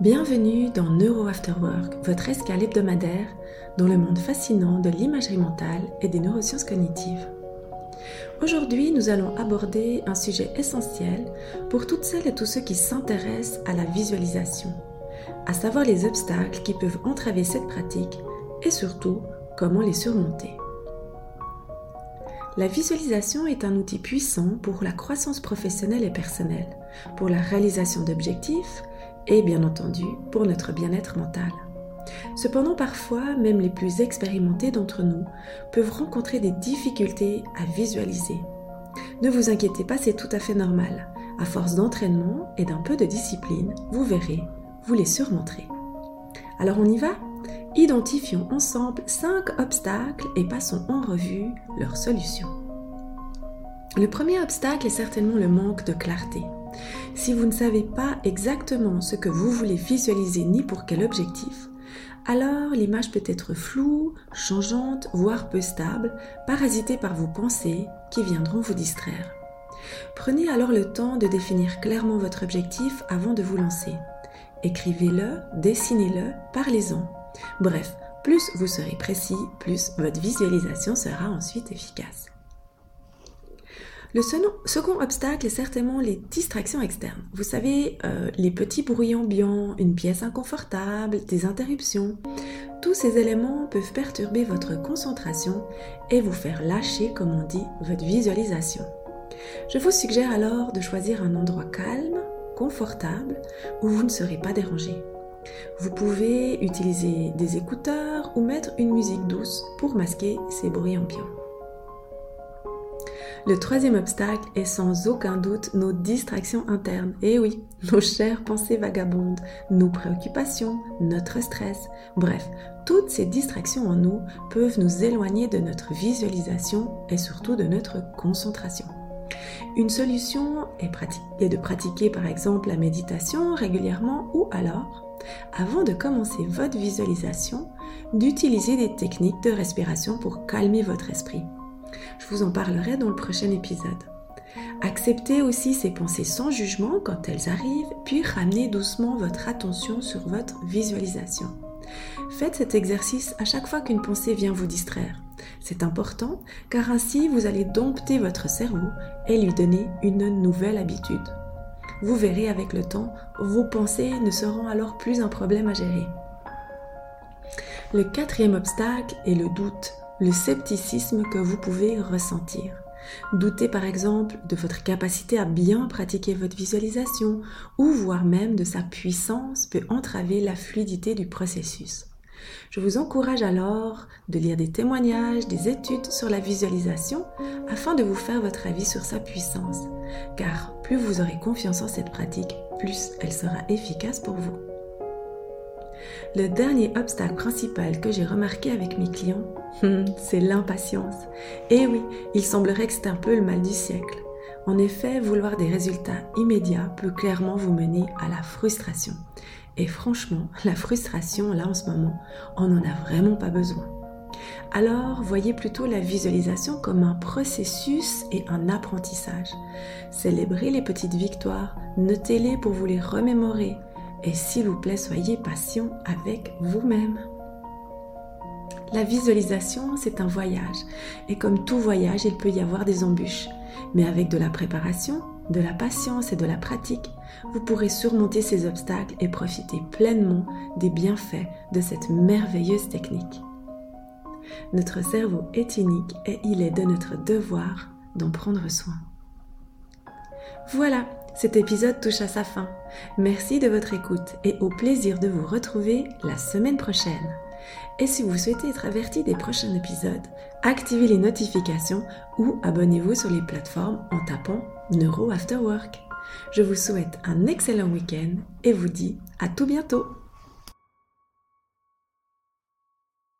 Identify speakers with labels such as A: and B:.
A: Bienvenue dans Neuro After Work, votre escale hebdomadaire dans le monde fascinant de l'imagerie mentale et des neurosciences cognitives. Aujourd'hui, nous allons aborder un sujet essentiel pour toutes celles et tous ceux qui s'intéressent à la visualisation, à savoir les obstacles qui peuvent entraver cette pratique et surtout comment les surmonter. La visualisation est un outil puissant pour la croissance professionnelle et personnelle, pour la réalisation d'objectifs, et bien entendu pour notre bien-être mental. Cependant, parfois, même les plus expérimentés d'entre nous peuvent rencontrer des difficultés à visualiser. Ne vous inquiétez pas, c'est tout à fait normal. À force d'entraînement et d'un peu de discipline, vous verrez, vous les surmonterez. Alors on y va? Identifions ensemble 5 obstacles et passons en revue leurs solutions. Le premier obstacle est certainement le manque de clarté. Si vous ne savez pas exactement ce que vous voulez visualiser ni pour quel objectif, alors l'image peut être floue, changeante, voire peu stable, parasitée par vos pensées qui viendront vous distraire. Prenez alors le temps de définir clairement votre objectif avant de vous lancer. Écrivez-le, dessinez-le, parlez-en. Bref, plus vous serez précis, plus votre visualisation sera ensuite efficace. Le second obstacle est certainement les distractions externes. Vous savez, euh, les petits bruits ambiants, une pièce inconfortable, des interruptions. Tous ces éléments peuvent perturber votre concentration et vous faire lâcher, comme on dit, votre visualisation. Je vous suggère alors de choisir un endroit calme, confortable, où vous ne serez pas dérangé. Vous pouvez utiliser des écouteurs ou mettre une musique douce pour masquer ces bruits ambiants. Le troisième obstacle est sans aucun doute nos distractions internes. Et eh oui, nos chères pensées vagabondes, nos préoccupations, notre stress, bref, toutes ces distractions en nous peuvent nous éloigner de notre visualisation et surtout de notre concentration. Une solution est, de pratiquer par exemple la méditation régulièrement ou alors, avant de commencer votre visualisation, d'utiliser des techniques de respiration pour calmer votre esprit. Je vous en parlerai dans le prochain épisode. Acceptez aussi ces pensées sans jugement quand elles arrivent, puis ramenez doucement votre attention sur votre visualisation. Faites cet exercice à chaque fois qu'une pensée vient vous distraire. C'est important car ainsi vous allez dompter votre cerveau et lui donner une nouvelle habitude. Vous verrez avec le temps, vos pensées ne seront alors plus un problème à gérer. Le quatrième obstacle est le doute le scepticisme que vous pouvez ressentir. Doutez par exemple de votre capacité à bien pratiquer votre visualisation ou voire même de sa puissance peut entraver la fluidité du processus. Je vous encourage alors de lire des témoignages, des études sur la visualisation afin de vous faire votre avis sur sa puissance, car plus vous aurez confiance en cette pratique, plus elle sera efficace pour vous. Le dernier obstacle principal que j'ai remarqué avec mes clients, hmm, c'est l'impatience. Et oui, il semblerait que c'est un peu le mal du siècle. En effet, vouloir des résultats immédiats peut clairement vous mener à la frustration. Et franchement, la frustration, là en ce moment, on n'en a vraiment pas besoin. Alors, voyez plutôt la visualisation comme un processus et un apprentissage. Célébrez les petites victoires, notez-les pour vous les remémorer, et s'il vous plaît, soyez patient avec vous-même. La visualisation, c'est un voyage. Et comme tout voyage, il peut y avoir des embûches. Mais avec de la préparation, de la patience et de la pratique, vous pourrez surmonter ces obstacles et profiter pleinement des bienfaits de cette merveilleuse technique. Notre cerveau est unique et il est de notre devoir d'en prendre soin. Voilà, cet épisode touche à sa fin. Merci de votre écoute et au plaisir de vous retrouver la semaine prochaine. Et si vous souhaitez être averti des prochains épisodes, activez les notifications ou abonnez-vous sur les plateformes en tapant Neuro After Work. Je vous souhaite un excellent week-end et vous dis à tout bientôt